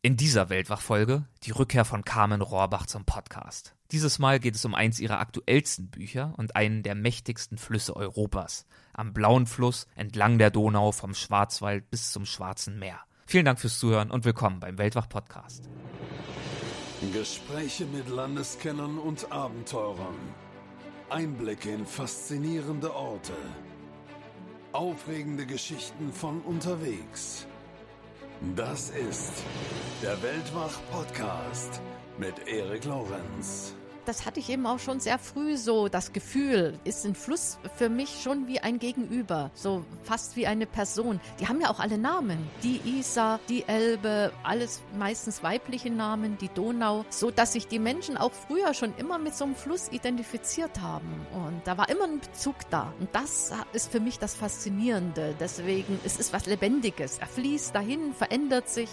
In dieser Weltwachfolge die Rückkehr von Carmen Rohrbach zum Podcast. Dieses Mal geht es um eins ihrer aktuellsten Bücher und einen der mächtigsten Flüsse Europas. Am blauen Fluss entlang der Donau vom Schwarzwald bis zum Schwarzen Meer. Vielen Dank fürs Zuhören und willkommen beim Weltwach Podcast. Gespräche mit Landeskennern und Abenteurern. Einblicke in faszinierende Orte. Aufregende Geschichten von unterwegs. Das ist der Weltwach-Podcast mit Erik Lorenz das hatte ich eben auch schon sehr früh so, das Gefühl, ist ein Fluss für mich schon wie ein Gegenüber, so fast wie eine Person. Die haben ja auch alle Namen. Die Isar, die Elbe, alles meistens weibliche Namen, die Donau, so dass sich die Menschen auch früher schon immer mit so einem Fluss identifiziert haben. Und da war immer ein Bezug da. Und das ist für mich das Faszinierende. Deswegen, es ist was Lebendiges. Er fließt dahin, verändert sich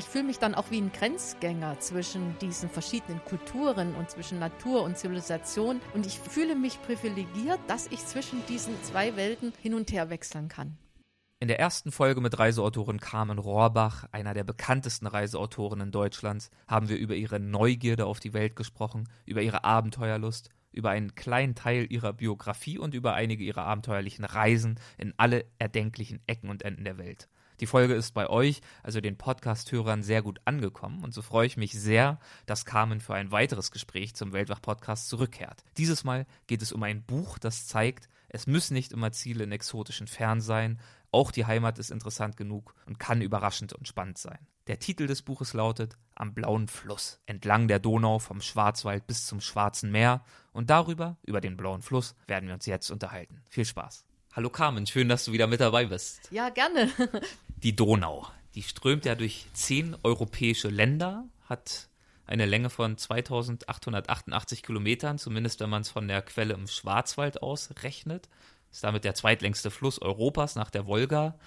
ich fühle mich dann auch wie ein Grenzgänger zwischen diesen verschiedenen Kulturen und zwischen Natur und Zivilisation. Und ich fühle mich privilegiert, dass ich zwischen diesen zwei Welten hin und her wechseln kann. In der ersten Folge mit Reiseautorin Carmen Rohrbach, einer der bekanntesten Reiseautorinnen Deutschlands, haben wir über ihre Neugierde auf die Welt gesprochen, über ihre Abenteuerlust, über einen kleinen Teil ihrer Biografie und über einige ihrer abenteuerlichen Reisen in alle erdenklichen Ecken und Enden der Welt. Die Folge ist bei euch, also den Podcast-Hörern, sehr gut angekommen und so freue ich mich sehr, dass Carmen für ein weiteres Gespräch zum Weltwach-Podcast zurückkehrt. Dieses Mal geht es um ein Buch, das zeigt, es müssen nicht immer Ziele in exotischen Fern sein, auch die Heimat ist interessant genug und kann überraschend und spannend sein. Der Titel des Buches lautet Am blauen Fluss, entlang der Donau vom Schwarzwald bis zum Schwarzen Meer und darüber, über den blauen Fluss, werden wir uns jetzt unterhalten. Viel Spaß. Hallo Carmen, schön, dass du wieder mit dabei bist. Ja, gerne. Die Donau, die strömt ja durch zehn europäische Länder, hat eine Länge von 2888 Kilometern, zumindest wenn man es von der Quelle im Schwarzwald aus rechnet. Ist damit der zweitlängste Fluss Europas nach der Wolga.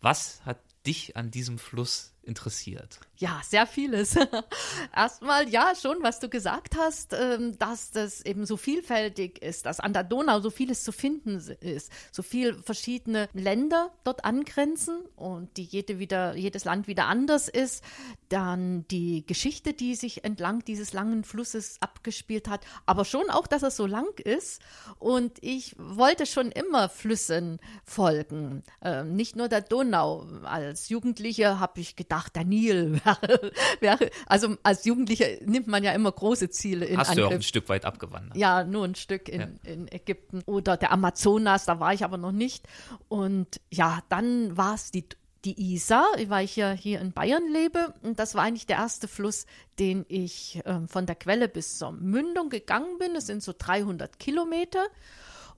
Was hat dich an diesem Fluss interessiert? Ja, sehr vieles. Erstmal, ja, schon, was du gesagt hast, ähm, dass das eben so vielfältig ist, dass an der Donau so vieles zu finden ist, so viele verschiedene Länder dort angrenzen und die jede wieder, jedes Land wieder anders ist. Dann die Geschichte, die sich entlang dieses langen Flusses abgespielt hat, aber schon auch, dass er so lang ist. Und ich wollte schon immer Flüssen folgen, ähm, nicht nur der Donau. Als Jugendliche habe ich gedacht, der Nil wäre, wäre, also als Jugendlicher nimmt man ja immer große Ziele in Hast Angriff. du auch ein Stück weit abgewandert? Ja, nur ein Stück in, ja. in Ägypten oder der Amazonas, da war ich aber noch nicht. Und ja, dann war es die die Isar, weil ich ja hier in Bayern lebe. Und das war eigentlich der erste Fluss, den ich äh, von der Quelle bis zur Mündung gegangen bin. Es sind so 300 Kilometer.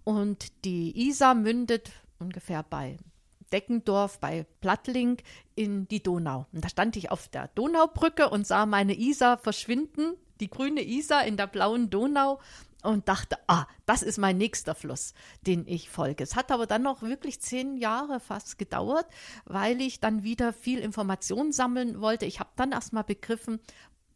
Und die Isar mündet ungefähr bei Deckendorf bei Plattling in die Donau. Und da stand ich auf der Donaubrücke und sah meine Isar verschwinden, die grüne Isar in der blauen Donau und dachte, ah, das ist mein nächster Fluss, den ich folge. Es hat aber dann noch wirklich zehn Jahre fast gedauert, weil ich dann wieder viel Informationen sammeln wollte. Ich habe dann erst mal begriffen,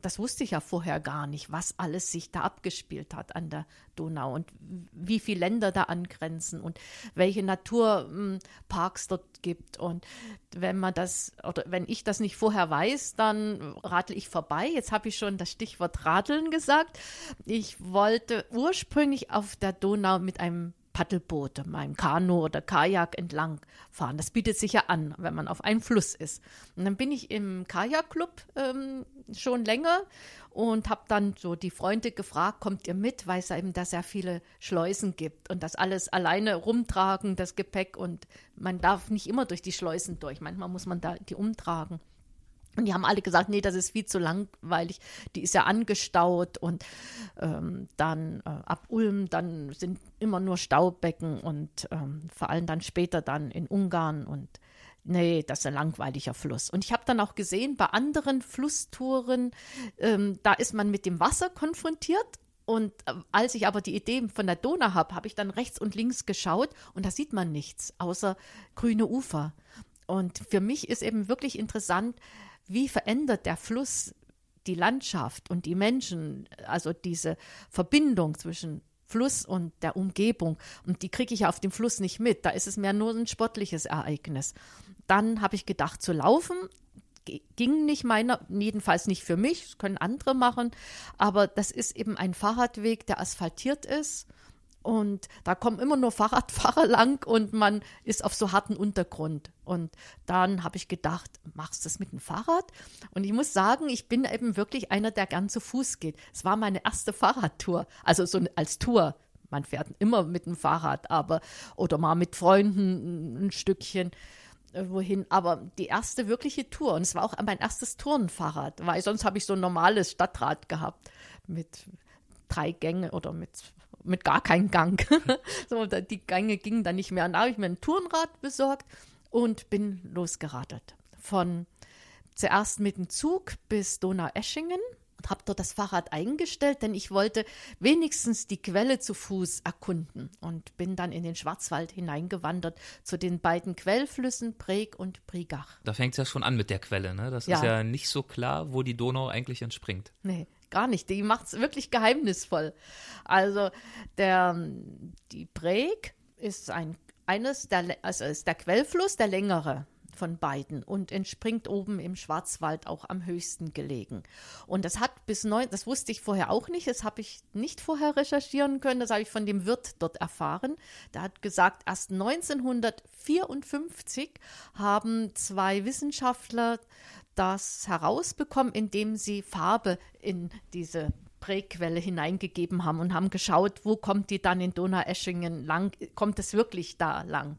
das wusste ich ja vorher gar nicht, was alles sich da abgespielt hat an der Donau und wie viele Länder da angrenzen und welche Naturparks dort gibt. Und wenn man das oder wenn ich das nicht vorher weiß, dann radel ich vorbei. Jetzt habe ich schon das Stichwort Radeln gesagt. Ich wollte ursprünglich auf der Donau mit einem Paddelboot, meinem Kanu oder Kajak entlang fahren. Das bietet sich ja an, wenn man auf einem Fluss ist. Und dann bin ich im Kajakclub ähm, schon länger und habe dann so die Freunde gefragt, kommt ihr mit, weil es eben da sehr viele Schleusen gibt und das alles alleine rumtragen, das Gepäck und man darf nicht immer durch die Schleusen durch. Manchmal muss man da die umtragen. Und die haben alle gesagt, nee, das ist viel zu langweilig. Die ist ja angestaut und ähm, dann äh, ab Ulm, dann sind immer nur Staubecken und ähm, vor allem dann später dann in Ungarn und nee, das ist ein langweiliger Fluss. Und ich habe dann auch gesehen, bei anderen Flusstouren, ähm, da ist man mit dem Wasser konfrontiert und äh, als ich aber die Idee von der Donau habe, habe ich dann rechts und links geschaut und da sieht man nichts außer grüne Ufer. Und für mich ist eben wirklich interessant, wie verändert der Fluss die Landschaft und die Menschen, also diese Verbindung zwischen Fluss und der Umgebung. Und die kriege ich auf dem Fluss nicht mit. Da ist es mehr nur ein sportliches Ereignis. Dann habe ich gedacht zu laufen. ging nicht meiner, jedenfalls nicht für mich, das können andere machen, aber das ist eben ein Fahrradweg, der asphaltiert ist und da kommen immer nur Fahrradfahrer lang und man ist auf so harten Untergrund. Und dann habe ich gedacht, machst du das mit dem Fahrrad? Und ich muss sagen, ich bin eben wirklich einer, der gern zu Fuß geht. Es war meine erste Fahrradtour, also so als Tour. Man fährt immer mit dem Fahrrad, aber oder mal mit Freunden ein Stückchen äh, wohin, aber die erste wirkliche Tour und es war auch mein erstes Tourenfahrrad, weil sonst habe ich so ein normales Stadtrad gehabt mit drei Gänge oder mit mit gar keinem Gang. so, die Gänge gingen dann nicht mehr. Und da habe ich mir ein Tourenrad besorgt und bin losgeradet. Von zuerst mit dem Zug bis Donaueschingen und habe dort das Fahrrad eingestellt, denn ich wollte wenigstens die Quelle zu Fuß erkunden und bin dann in den Schwarzwald hineingewandert zu den beiden Quellflüssen Preg und Prigach. Da fängt es ja schon an mit der Quelle, ne? Das ja. ist ja nicht so klar, wo die Donau eigentlich entspringt. Nee gar nicht. Die macht es wirklich geheimnisvoll. Also der, die Breg ist ein, eines der, also ist der Quellfluss, der längere von beiden und entspringt oben im Schwarzwald auch am höchsten gelegen. Und das hat bis neun, das wusste ich vorher auch nicht, das habe ich nicht vorher recherchieren können, das habe ich von dem Wirt dort erfahren. Der hat gesagt, erst 1954 haben zwei Wissenschaftler das herausbekommen, indem sie Farbe in diese Präquelle hineingegeben haben und haben geschaut, wo kommt die dann in Donaueschingen lang, kommt es wirklich da lang.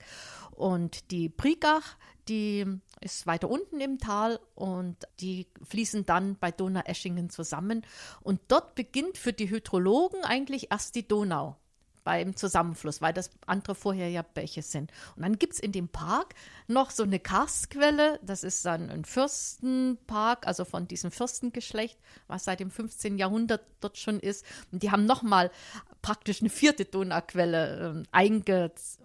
Und die Prigach, die ist weiter unten im Tal und die fließen dann bei Donaueschingen zusammen. Und dort beginnt für die Hydrologen eigentlich erst die Donau beim Zusammenfluss, weil das andere vorher ja Bäche sind. Und dann gibt es in dem Park noch so eine Karstquelle, das ist dann ein Fürstenpark, also von diesem Fürstengeschlecht, was seit dem 15. Jahrhundert dort schon ist. Und die haben nochmal praktisch eine vierte Donauquelle äh, eingefasst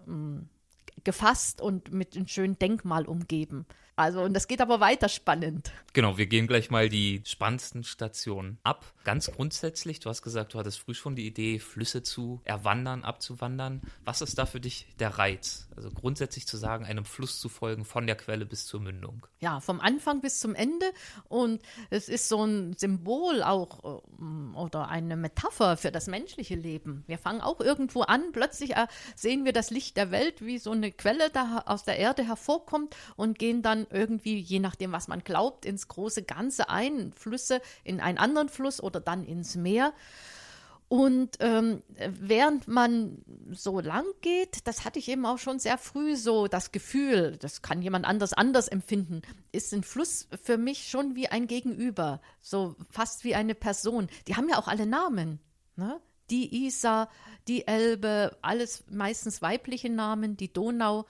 ähm, und mit einem schönen Denkmal umgeben. Also, und das geht aber weiter spannend. Genau, wir gehen gleich mal die spannendsten Stationen ab. Ganz grundsätzlich, du hast gesagt, du hattest früh schon die Idee, Flüsse zu erwandern, abzuwandern. Was ist da für dich der Reiz? Also grundsätzlich zu sagen, einem Fluss zu folgen, von der Quelle bis zur Mündung. Ja, vom Anfang bis zum Ende. Und es ist so ein Symbol auch ähm, oder eine Metapher für das menschliche Leben. Wir fangen auch irgendwo an, plötzlich sehen wir das Licht der Welt, wie so eine Quelle da aus der Erde hervorkommt und gehen dann irgendwie, je nachdem, was man glaubt, ins große Ganze ein, Flüsse in einen anderen Fluss oder dann ins Meer. Und ähm, während man so lang geht, das hatte ich eben auch schon sehr früh so das Gefühl, das kann jemand anders anders empfinden, ist ein Fluss für mich schon wie ein Gegenüber, so fast wie eine Person. Die haben ja auch alle Namen. Ne? Die Isar, die Elbe, alles meistens weibliche Namen, die Donau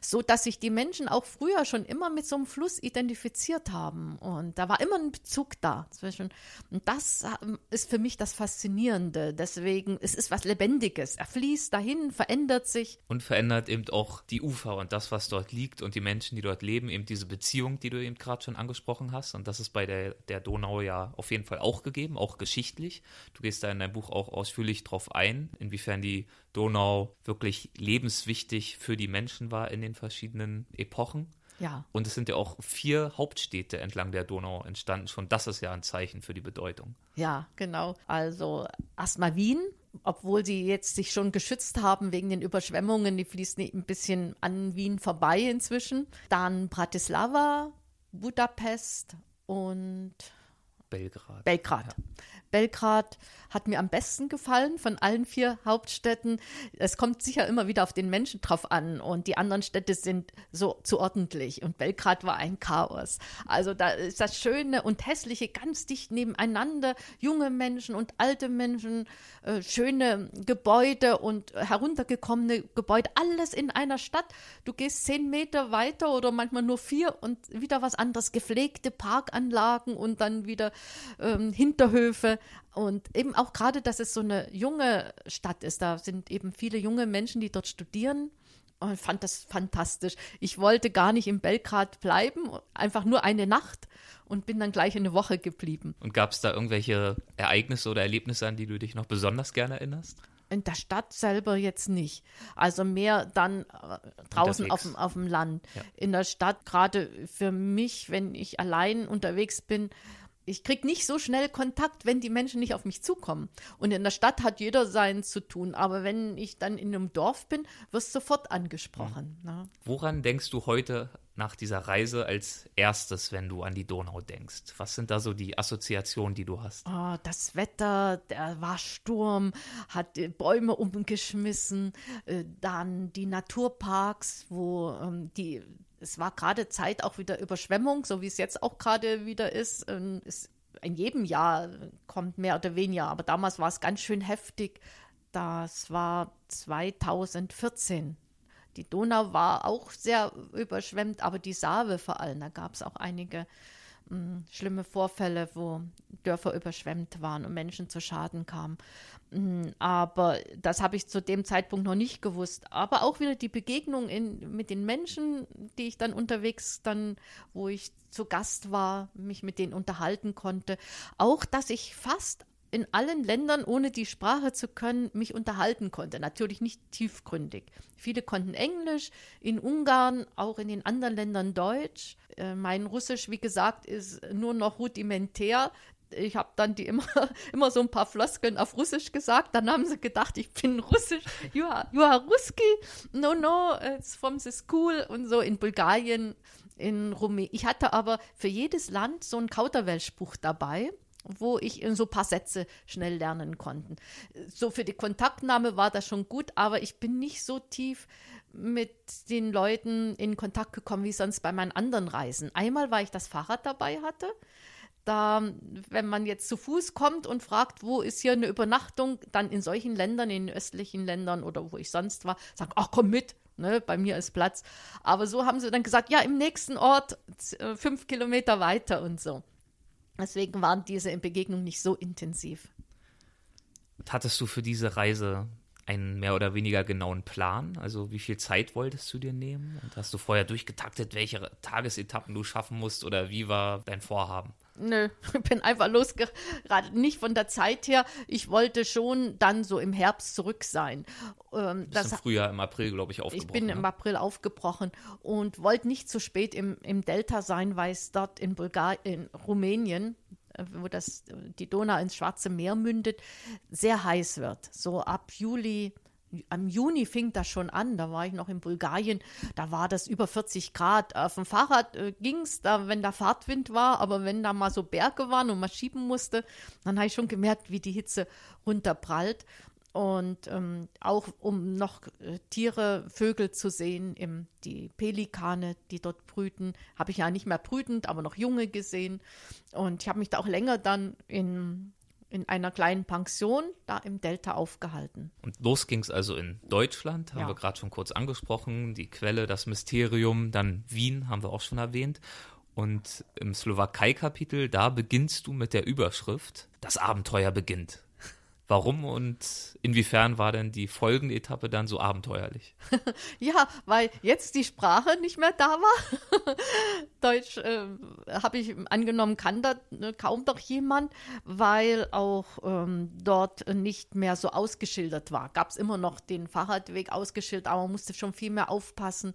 so dass sich die Menschen auch früher schon immer mit so einem Fluss identifiziert haben. Und da war immer ein Bezug da zwischen. Und das ähm, ist für mich das Faszinierende. Deswegen, es ist was Lebendiges. Er fließt dahin, verändert sich. Und verändert eben auch die Ufer und das, was dort liegt und die Menschen, die dort leben, eben diese Beziehung, die du eben gerade schon angesprochen hast. Und das ist bei der, der Donau ja auf jeden Fall auch gegeben, auch geschichtlich. Du gehst da in deinem Buch auch ausführlich drauf ein, inwiefern die Donau wirklich lebenswichtig für die Menschen war in den verschiedenen Epochen. Ja. Und es sind ja auch vier Hauptstädte entlang der Donau entstanden. Schon das ist ja ein Zeichen für die Bedeutung. Ja, genau. Also erstmal Wien, obwohl sie jetzt sich schon geschützt haben wegen den Überschwemmungen, die fließen ein bisschen an Wien vorbei inzwischen. Dann Bratislava, Budapest und Belgrad. Belgrad. Ja. Belgrad hat mir am besten gefallen von allen vier Hauptstädten. Es kommt sicher immer wieder auf den Menschen drauf an und die anderen Städte sind so zu ordentlich und Belgrad war ein Chaos. Also da ist das Schöne und Hässliche ganz dicht nebeneinander. Junge Menschen und alte Menschen, äh, schöne Gebäude und heruntergekommene Gebäude, alles in einer Stadt. Du gehst zehn Meter weiter oder manchmal nur vier und wieder was anderes. Gepflegte Parkanlagen und dann wieder ähm, Hinterhöfe und eben auch gerade, dass es so eine junge Stadt ist. Da sind eben viele junge Menschen, die dort studieren. Und ich fand das fantastisch. Ich wollte gar nicht in Belgrad bleiben, einfach nur eine Nacht und bin dann gleich eine Woche geblieben. Und gab es da irgendwelche Ereignisse oder Erlebnisse, an die du dich noch besonders gerne erinnerst? In der Stadt selber jetzt nicht. Also mehr dann äh, draußen auf dem, auf dem Land. Ja. In der Stadt, gerade für mich, wenn ich allein unterwegs bin, ich kriege nicht so schnell Kontakt, wenn die Menschen nicht auf mich zukommen. Und in der Stadt hat jeder sein zu tun. Aber wenn ich dann in einem Dorf bin, wirst du sofort angesprochen. Mhm. Ne? Woran denkst du heute nach dieser Reise als erstes, wenn du an die Donau denkst? Was sind da so die Assoziationen, die du hast? Oh, das Wetter, der war Sturm, hat Bäume umgeschmissen, äh, dann die Naturparks, wo ähm, die es war gerade Zeit auch wieder Überschwemmung, so wie es jetzt auch gerade wieder ist. ist. In jedem Jahr kommt mehr oder weniger, aber damals war es ganz schön heftig. Das war 2014. Die Donau war auch sehr überschwemmt, aber die Save vor allem. Da gab es auch einige mh, hm, schlimme Vorfälle, wo Dörfer überschwemmt waren und Menschen zu Schaden kamen. Hm, aber das habe ich zu dem Zeitpunkt noch nicht gewusst. Aber auch wieder die Begegnung in, mit den Menschen, die ich dann unterwegs dann, wo ich zu Gast war, mich mit denen unterhalten konnte. Auch, dass ich fast in allen Ländern, ohne die Sprache zu können, mich unterhalten konnte. Natürlich nicht tiefgründig. Viele konnten Englisch, in Ungarn, auch in den anderen Ländern Deutsch. Äh, mein Russisch, wie gesagt, ist nur noch rudimentär ich habe dann die immer, immer so ein paar Floskeln auf Russisch gesagt. Dann haben sie gedacht, ich bin Russisch. You are, you are Ruski? No, no, it's from the school und so in Bulgarien, in Rumänien. Ich hatte aber für jedes Land so einen Kauterwelsch-Buch dabei wo ich so ein paar Sätze schnell lernen konnte. So für die Kontaktnahme war das schon gut, aber ich bin nicht so tief mit den Leuten in Kontakt gekommen wie sonst bei meinen anderen Reisen. Einmal, weil ich das Fahrrad dabei hatte da, wenn man jetzt zu Fuß kommt und fragt, wo ist hier eine Übernachtung, dann in solchen Ländern, in östlichen Ländern oder wo ich sonst war, sagen, ach komm mit, ne, bei mir ist Platz. Aber so haben sie dann gesagt, ja, im nächsten Ort, äh, fünf Kilometer weiter und so. Deswegen waren diese Begegnungen nicht so intensiv. Hattest du für diese Reise einen mehr oder weniger genauen Plan? Also wie viel Zeit wolltest du dir nehmen? Und hast du vorher durchgetaktet, welche Tagesetappen du schaffen musst oder wie war dein Vorhaben? Nö, ich bin einfach losgeraten. Nicht von der Zeit her. Ich wollte schon dann so im Herbst zurück sein. Ähm, das im Frühjahr, im April, glaube ich, aufgebrochen. Ich bin ne? im April aufgebrochen und wollte nicht zu spät im, im Delta sein, weil es dort in, Bulgar in Rumänien äh, wo das, die Donau ins Schwarze Meer mündet, sehr heiß wird. So ab Juli, am Juni fing das schon an, da war ich noch in Bulgarien, da war das über 40 Grad. Auf dem Fahrrad äh, ging es, da, wenn da Fahrtwind war, aber wenn da mal so Berge waren und man schieben musste, dann habe ich schon gemerkt, wie die Hitze runterprallt. Und ähm, auch um noch äh, Tiere, Vögel zu sehen, im, die Pelikane, die dort brüten, habe ich ja nicht mehr brütend, aber noch junge gesehen. Und ich habe mich da auch länger dann in in einer kleinen Pension da im Delta aufgehalten. Und los ging es also in Deutschland, haben ja. wir gerade schon kurz angesprochen, die Quelle, das Mysterium, dann Wien haben wir auch schon erwähnt. Und im Slowakei-Kapitel, da beginnst du mit der Überschrift, das Abenteuer beginnt. Warum und inwiefern war denn die folgende Etappe dann so abenteuerlich? ja, weil jetzt die Sprache nicht mehr da war. Deutsch äh, habe ich angenommen, kann da äh, kaum doch jemand, weil auch ähm, dort nicht mehr so ausgeschildert war. Gab es immer noch den Fahrradweg ausgeschildert, aber man musste schon viel mehr aufpassen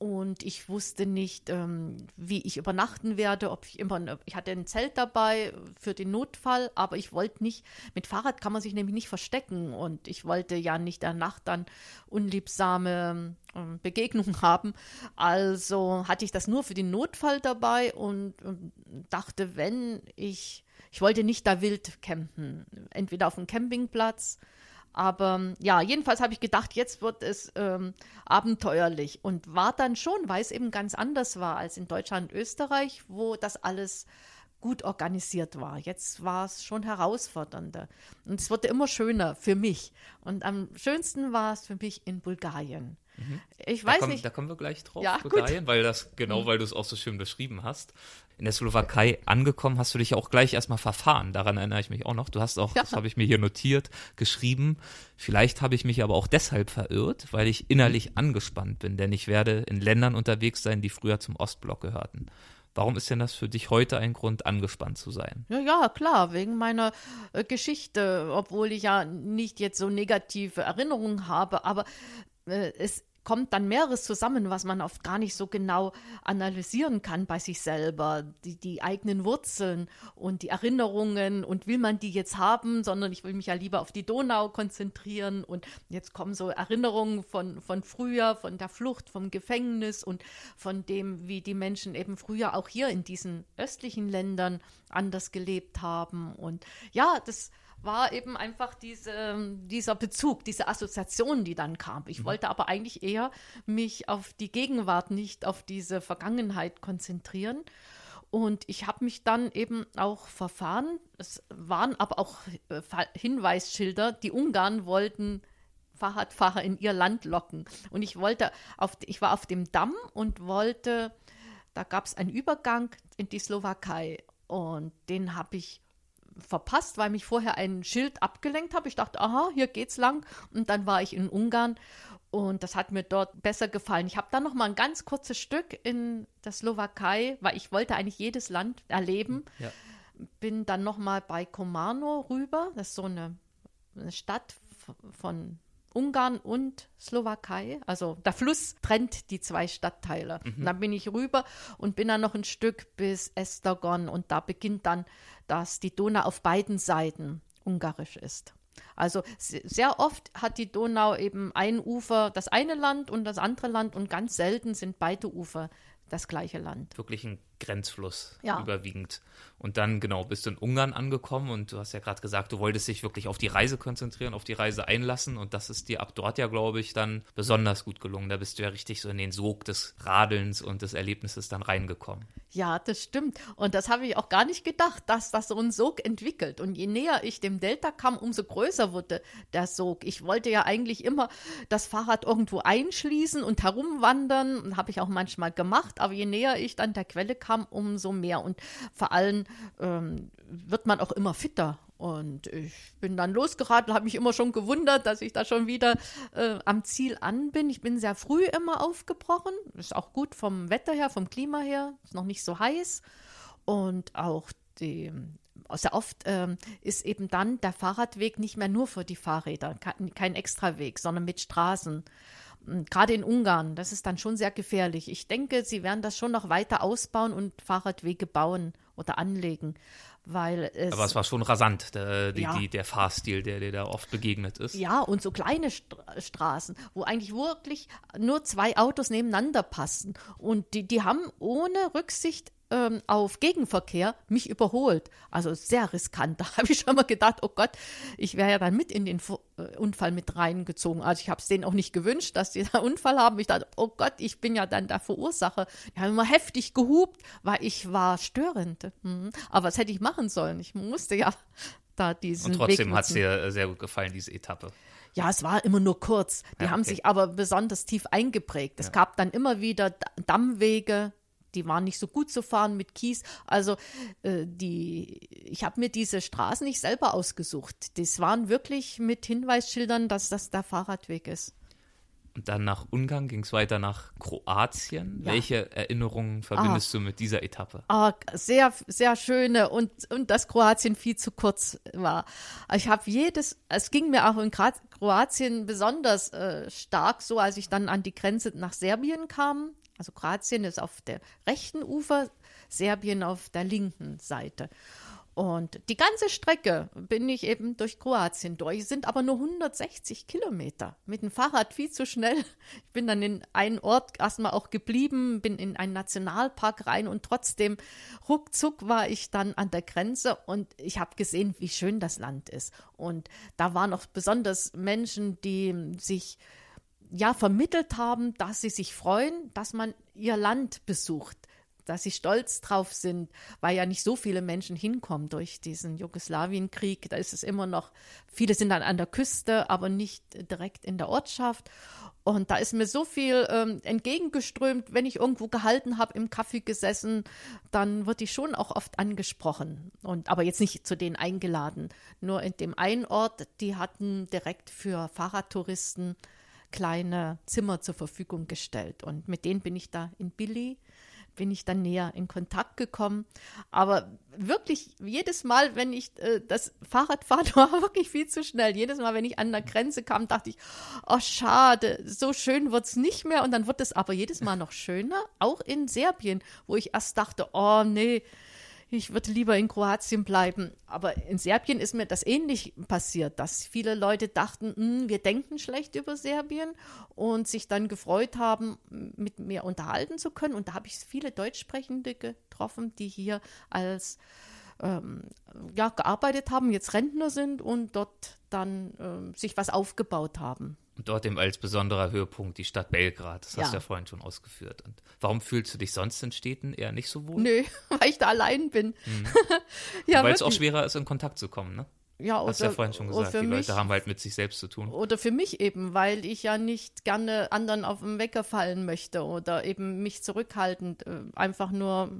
und ich wusste nicht, ähm, wie ich übernachten werde, ob ich immer, ne, ich hatte ein Zelt dabei für den Notfall, aber ich wollte nicht, mit Fahrrad kann man sich nämlich nicht verstecken und ich wollte ja nicht der Nacht dann unliebsame ähm, Begegnungen haben. Also hatte ich das nur für den Notfall dabei und, und dachte, wenn ich, ich wollte nicht da wild campen, entweder auf dem Campingplatz aber ja, jedenfalls habe ich gedacht, jetzt wird es ähm, abenteuerlich und war dann schon, weil es eben ganz anders war als in Deutschland und Österreich, wo das alles gut organisiert war. Jetzt war es schon herausfordernder und es wurde immer schöner für mich. Und am schönsten war es für mich in Bulgarien. Mhm. Ich weiß da komm, nicht. Da kommen wir gleich drauf, ja, Bulgarien, gut. weil das, genau, mhm. weil du es auch so schön beschrieben hast. In der Slowakei angekommen, hast du dich auch gleich erstmal verfahren. Daran erinnere ich mich auch noch. Du hast auch, ja. das habe ich mir hier notiert, geschrieben. Vielleicht habe ich mich aber auch deshalb verirrt, weil ich innerlich angespannt bin, denn ich werde in Ländern unterwegs sein, die früher zum Ostblock gehörten. Warum ist denn das für dich heute ein Grund, angespannt zu sein? Ja, ja, klar, wegen meiner äh, Geschichte, obwohl ich ja nicht jetzt so negative Erinnerungen habe, aber äh, es kommt dann mehreres zusammen, was man oft gar nicht so genau analysieren kann bei sich selber. Die, die eigenen Wurzeln und die Erinnerungen und will man die jetzt haben, sondern ich will mich ja lieber auf die Donau konzentrieren und jetzt kommen so Erinnerungen von, von früher, von der Flucht, vom Gefängnis und von dem, wie die Menschen eben früher auch hier in diesen östlichen Ländern anders gelebt haben. Und ja, das war eben einfach diese, dieser Bezug, diese Assoziation, die dann kam. Ich mhm. wollte aber eigentlich eher mich auf die Gegenwart, nicht auf diese Vergangenheit konzentrieren. Und ich habe mich dann eben auch verfahren. Es waren aber auch äh, Hinweisschilder. Die Ungarn wollten Fahrradfahrer in ihr Land locken. Und ich wollte auf, ich war auf dem Damm und wollte, da gab es einen Übergang in die Slowakei. Und den habe ich verpasst, weil mich vorher ein Schild abgelenkt habe. Ich dachte, aha, hier geht's lang. Und dann war ich in Ungarn und das hat mir dort besser gefallen. Ich habe dann noch mal ein ganz kurzes Stück in der Slowakei, weil ich wollte eigentlich jedes Land erleben. Ja. Bin dann noch mal bei Komano rüber. Das ist so eine, eine Stadt von Ungarn und Slowakei. Also der Fluss trennt die zwei Stadtteile. Mhm. dann bin ich rüber und bin dann noch ein Stück bis Estagon und da beginnt dann, dass die Donau auf beiden Seiten ungarisch ist. Also sehr oft hat die Donau eben ein Ufer das eine Land und das andere Land und ganz selten sind beide Ufer das gleiche Land. Wirklich ein Grenzfluss ja. überwiegend. Und dann, genau, bist du in Ungarn angekommen und du hast ja gerade gesagt, du wolltest dich wirklich auf die Reise konzentrieren, auf die Reise einlassen und das ist dir ab dort ja, glaube ich, dann besonders gut gelungen. Da bist du ja richtig so in den Sog des Radelns und des Erlebnisses dann reingekommen. Ja, das stimmt. Und das habe ich auch gar nicht gedacht, dass das so einen Sog entwickelt. Und je näher ich dem Delta kam, umso größer wurde der Sog. Ich wollte ja eigentlich immer das Fahrrad irgendwo einschließen und herumwandern. Habe ich auch manchmal gemacht. Aber je näher ich dann der Quelle kam, kam, umso mehr. Und vor allem ähm, wird man auch immer fitter. Und ich bin dann losgeraten, habe mich immer schon gewundert, dass ich da schon wieder äh, am Ziel an bin. Ich bin sehr früh immer aufgebrochen. Ist auch gut vom Wetter her, vom Klima her. Ist noch nicht so heiß. Und auch die, sehr oft ähm, ist eben dann der Fahrradweg nicht mehr nur für die Fahrräder, kein, kein Extraweg, sondern mit Straßen gerade in Ungarn, das ist dann schon sehr gefährlich. Ich denke, sie werden das schon noch weiter ausbauen und Fahrradwege bauen oder anlegen. Weil es, Aber es war schon rasant, der, die, ja. die, der Fahrstil, der dir da oft begegnet ist. Ja, und so kleine Straßen, wo eigentlich wirklich nur zwei Autos nebeneinander passen. Und die, die haben ohne Rücksicht ähm, auf Gegenverkehr mich überholt. Also sehr riskant. Da habe ich schon mal gedacht, oh Gott, ich wäre ja dann mit in den äh, Unfall mit reingezogen. Also ich habe es denen auch nicht gewünscht, dass die da Unfall haben. Ich dachte, oh Gott, ich bin ja dann der Verursacher. Die haben immer heftig gehupt, weil ich war störend. Mhm. Aber was hätte ich machen sollen? Ich musste ja da diesen Und trotzdem hat es dir sehr gut gefallen, diese Etappe. Ja, es war immer nur kurz. Die ja, haben sich aber besonders tief eingeprägt. Es ja. gab dann immer wieder Dammwege, die waren nicht so gut zu fahren mit Kies. Also äh, die, ich habe mir diese Straßen nicht selber ausgesucht. Das waren wirklich mit Hinweisschildern, dass das der Fahrradweg ist. Und dann nach Ungarn ging es weiter nach Kroatien. Ja. Welche Erinnerungen verbindest ah. du mit dieser Etappe? Ah, sehr, sehr schöne und, und dass Kroatien viel zu kurz war. Ich habe jedes, es ging mir auch in Kroatien besonders äh, stark so, als ich dann an die Grenze nach Serbien kam. Also Kroatien ist auf der rechten Ufer, Serbien auf der linken Seite. Und die ganze Strecke bin ich eben durch Kroatien durch, sind aber nur 160 Kilometer. Mit dem Fahrrad viel zu schnell. Ich bin dann in einen Ort erstmal auch geblieben, bin in einen Nationalpark rein und trotzdem ruckzuck war ich dann an der Grenze und ich habe gesehen, wie schön das Land ist. Und da waren auch besonders Menschen, die sich ja vermittelt haben, dass sie sich freuen, dass man ihr Land besucht, dass sie stolz drauf sind, weil ja nicht so viele Menschen hinkommen durch diesen Jugoslawienkrieg. Da ist es immer noch, viele sind dann an der Küste, aber nicht direkt in der Ortschaft. Und da ist mir so viel ähm, entgegengeströmt, wenn ich irgendwo gehalten habe, im Kaffee gesessen, dann wird ich schon auch oft angesprochen. Und aber jetzt nicht zu denen eingeladen. Nur in dem einen Ort, die hatten direkt für Fahrradtouristen kleine Zimmer zur Verfügung gestellt. Und mit denen bin ich da in Billy bin ich dann näher in Kontakt gekommen. Aber wirklich jedes Mal, wenn ich äh, das Fahrrad fahre, war wirklich viel zu schnell. Jedes Mal, wenn ich an der Grenze kam, dachte ich, oh schade, so schön wird es nicht mehr. Und dann wird es aber jedes Mal noch schöner, auch in Serbien, wo ich erst dachte, oh nee, ich würde lieber in Kroatien bleiben. Aber in Serbien ist mir das ähnlich passiert, dass viele Leute dachten, hm, wir denken schlecht über Serbien und sich dann gefreut haben, mit mir unterhalten zu können. Und da habe ich viele Deutschsprechende getroffen, die hier als ähm, ja, gearbeitet haben, jetzt Rentner sind und dort dann ähm, sich was aufgebaut haben. Und dort eben als besonderer Höhepunkt die Stadt Belgrad. Das ja. hast du ja vorhin schon ausgeführt. Und warum fühlst du dich sonst in Städten eher nicht so wohl? Nö, weil ich da allein bin. Mhm. ja, weil es auch schwerer ist, in Kontakt zu kommen, ne? Ja, Hast ja vorhin schon gesagt, die mich, Leute haben halt mit sich selbst zu tun. Oder für mich eben, weil ich ja nicht gerne anderen auf den Wecker fallen möchte oder eben mich zurückhaltend äh, einfach nur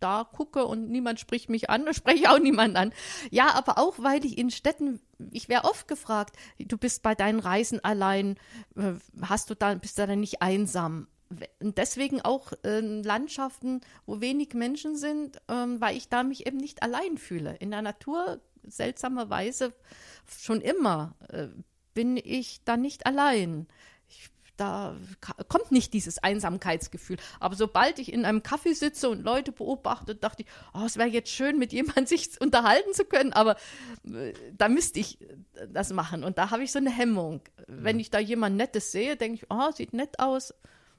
da gucke und niemand spricht mich an, spreche auch niemand an. Ja, aber auch, weil ich in Städten, ich wäre oft gefragt, du bist bei deinen Reisen allein, äh, hast du da, bist du da nicht einsam? Und deswegen auch äh, Landschaften, wo wenig Menschen sind, ähm, weil ich da mich eben nicht allein fühle. In der Natur seltsamerweise schon immer äh, bin ich da nicht allein. Ich, da kommt nicht dieses Einsamkeitsgefühl. Aber sobald ich in einem Kaffee sitze und Leute beobachte, dachte ich, oh, es wäre jetzt schön, mit jemandem sich unterhalten zu können, aber äh, da müsste ich das machen. Und da habe ich so eine Hemmung. Wenn mhm. ich da jemand Nettes sehe, denke ich, oh, sieht nett aus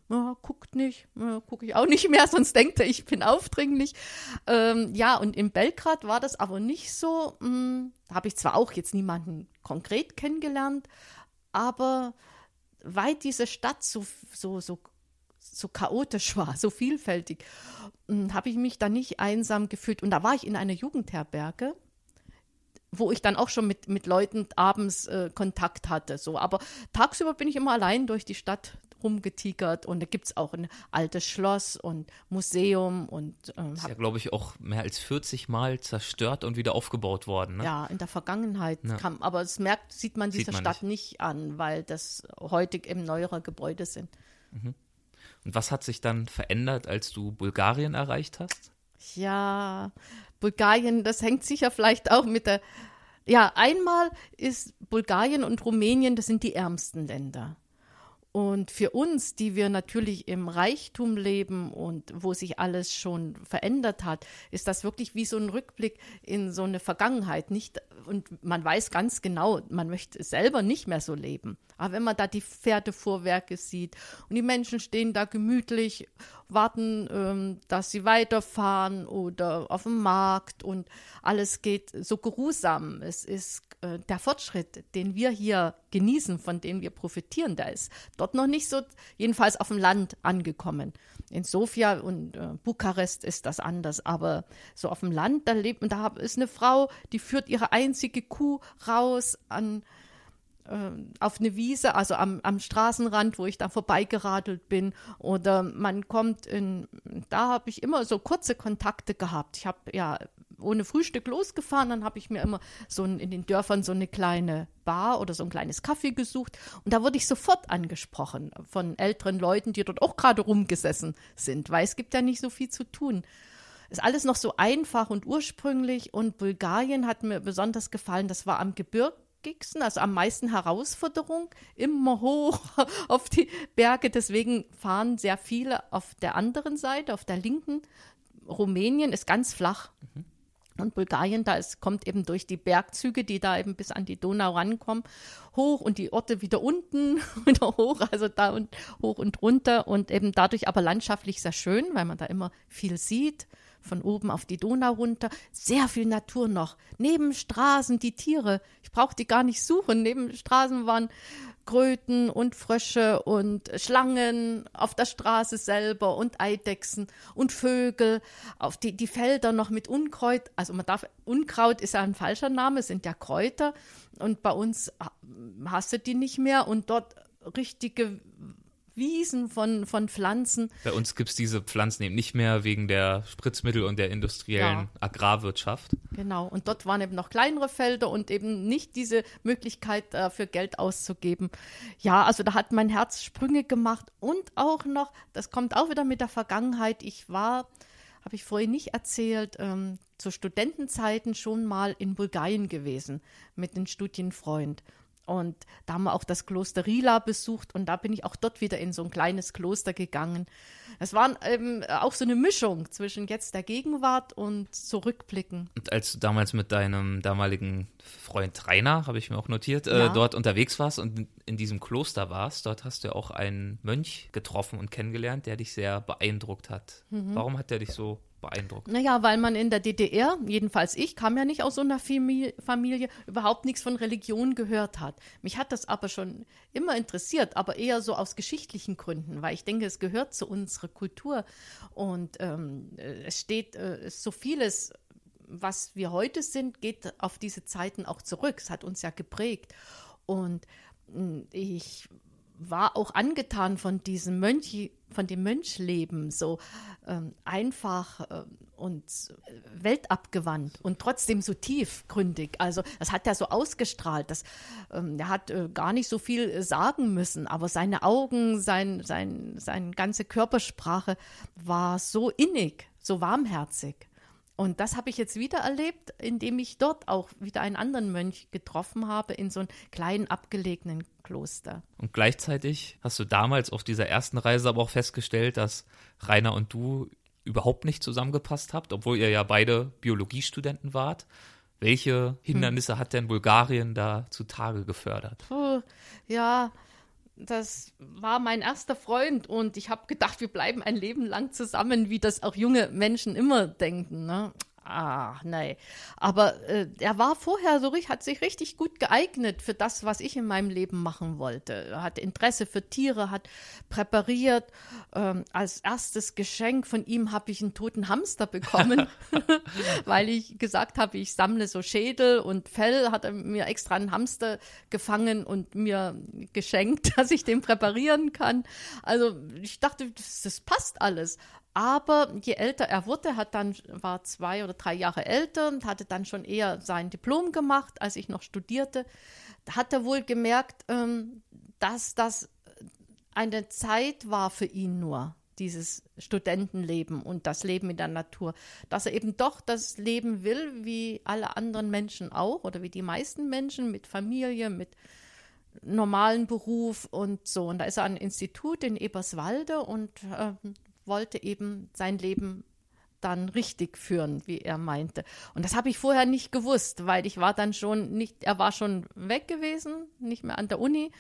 ja, guckt nicht, ja, gucke ich auch nicht mehr, sonst denkt er, ich bin aufdringlich. Ähm, ja, und in Belgrad war das aber nicht so. Hm, da habe ich zwar auch jetzt niemanden konkret kennengelernt, aber weil diese Stadt so, so, so, so chaotisch war, so vielfältig, hm, habe ich mich da nicht einsam gefühlt. Und da war ich in einer Jugendherberge wo ich dann auch schon mit, mit Leuten abends äh, Kontakt hatte. So. Aber tagsüber bin ich immer allein durch die Stadt rumgetigert und da gibt es auch ein altes Schloss und Museum und ähm, ist ja, glaube ich, auch mehr als 40 Mal zerstört und wieder aufgebaut worden. Ne? Ja, in der Vergangenheit ja. kam, aber es merkt, sieht man dieser Stadt nicht. nicht. an, weil das heute eben neuere Gebäude sind. Mhm. Und was hat sich dann verändert, als du Bulgarien erreicht hast? Ja, Bulgarien, das hängt sicher vielleicht auch mit der ja, einmal ist Bulgarien und Rumänien, das sind die ärmsten Länder. Und für uns, die wir natürlich im Reichtum leben und wo sich alles schon verändert hat, ist das wirklich wie so ein Rückblick in so eine Vergangenheit. Nicht, und man weiß ganz genau, man möchte selber nicht mehr so leben. Aber wenn man da die Pferdefuhrwerke sieht und die Menschen stehen da gemütlich, warten, ähm, dass sie weiterfahren oder auf dem Markt und alles geht so geruhsam. Es ist äh, der Fortschritt, den wir hier genießen, von dem wir profitieren, der ist dort noch nicht so, jedenfalls auf dem Land angekommen. In Sofia und äh, Bukarest ist das anders, aber so auf dem Land, da lebt und da ist eine Frau, die führt ihre einzige Kuh raus an auf eine Wiese, also am, am Straßenrand, wo ich da vorbeigeradelt bin. Oder man kommt in, da habe ich immer so kurze Kontakte gehabt. Ich habe ja ohne Frühstück losgefahren, dann habe ich mir immer so ein, in den Dörfern so eine kleine Bar oder so ein kleines Kaffee gesucht und da wurde ich sofort angesprochen von älteren Leuten, die dort auch gerade rumgesessen sind, weil es gibt ja nicht so viel zu tun. Ist alles noch so einfach und ursprünglich und Bulgarien hat mir besonders gefallen, das war am gebirgigsten, also am meisten Herausforderung, immer hoch auf die Berge. Deswegen fahren sehr viele auf der anderen Seite, auf der linken. Rumänien ist ganz flach. Mhm. Und Bulgarien, da ist, kommt eben durch die Bergzüge, die da eben bis an die Donau rankommen, hoch und die Orte wieder unten, wieder hoch, also da und hoch und runter und eben dadurch aber landschaftlich sehr schön, weil man da immer viel sieht, von oben auf die Donau runter, sehr viel Natur noch. Neben Straßen die Tiere, ich brauche die gar nicht suchen, neben Straßen waren Kröten und Frösche und Schlangen auf der Straße selber und Eidechsen und Vögel, auf die, die Felder noch mit Unkreut, also man darf, Unkraut ist ja ein falscher Name, sind ja Kräuter. Und bei uns hast du die nicht mehr. Und dort richtige Wiesen von, von Pflanzen. Bei uns gibt es diese Pflanzen eben nicht mehr wegen der Spritzmittel und der industriellen ja. Agrarwirtschaft. Genau, und dort waren eben noch kleinere Felder und eben nicht diese Möglichkeit dafür äh, Geld auszugeben. Ja, also da hat mein Herz Sprünge gemacht und auch noch, das kommt auch wieder mit der Vergangenheit, ich war habe ich vorhin nicht erzählt, ähm, zu Studentenzeiten schon mal in Bulgarien gewesen mit einem Studienfreund. Und da haben wir auch das Kloster Rila besucht und da bin ich auch dort wieder in so ein kleines Kloster gegangen. Es war ähm, auch so eine Mischung zwischen jetzt der Gegenwart und Zurückblicken. Und als du damals mit deinem damaligen Freund Rainer, habe ich mir auch notiert, äh, ja. dort unterwegs warst und in, in diesem Kloster warst, dort hast du ja auch einen Mönch getroffen und kennengelernt, der dich sehr beeindruckt hat. Mhm. Warum hat der dich so beeindruckt? Naja, weil man in der DDR, jedenfalls ich, kam ja nicht aus so einer Familie, überhaupt nichts von Religion gehört hat. Mich hat das aber schon immer interessiert, aber eher so aus geschichtlichen Gründen, weil ich denke, es gehört zu unserer Kultur und ähm, es steht äh, so vieles was wir heute sind, geht auf diese Zeiten auch zurück. Es hat uns ja geprägt. Und hm, ich war auch angetan von diesem Mönch, von dem Mönchleben, so ähm, einfach äh, und weltabgewandt und trotzdem so tiefgründig. Also das hat er so ausgestrahlt. Das, ähm, er hat äh, gar nicht so viel äh, sagen müssen, aber seine Augen, sein, sein, seine ganze Körpersprache war so innig, so warmherzig. Und das habe ich jetzt wieder erlebt, indem ich dort auch wieder einen anderen Mönch getroffen habe in so einem kleinen abgelegenen Kloster. Und gleichzeitig hast du damals auf dieser ersten Reise aber auch festgestellt, dass Rainer und du überhaupt nicht zusammengepasst habt, obwohl ihr ja beide Biologiestudenten wart. Welche Hindernisse hm. hat denn Bulgarien da zutage gefördert? Puh, ja, das war mein erster Freund und ich habe gedacht, wir bleiben ein Leben lang zusammen, wie das auch junge Menschen immer denken. Ne? Ah, nein. Aber äh, er war vorher so, hat sich richtig gut geeignet für das, was ich in meinem Leben machen wollte. Er hat Interesse für Tiere, hat präpariert. Ähm, als erstes Geschenk von ihm habe ich einen toten Hamster bekommen, weil ich gesagt habe, ich sammle so Schädel und Fell. Hat er mir extra einen Hamster gefangen und mir geschenkt, dass ich den präparieren kann. Also ich dachte, das, das passt alles. Aber je älter er wurde, hat dann, war zwei oder drei Jahre älter und hatte dann schon eher sein Diplom gemacht, als ich noch studierte, hat er wohl gemerkt, ähm, dass das eine Zeit war für ihn nur, dieses Studentenleben und das Leben in der Natur, dass er eben doch das Leben will, wie alle anderen Menschen auch oder wie die meisten Menschen mit Familie, mit normalen Beruf und so. Und da ist er an einem Institut in Eberswalde und äh, wollte eben sein Leben dann richtig führen, wie er meinte. Und das habe ich vorher nicht gewusst, weil ich war dann schon nicht, er war schon weg gewesen, nicht mehr an der Uni.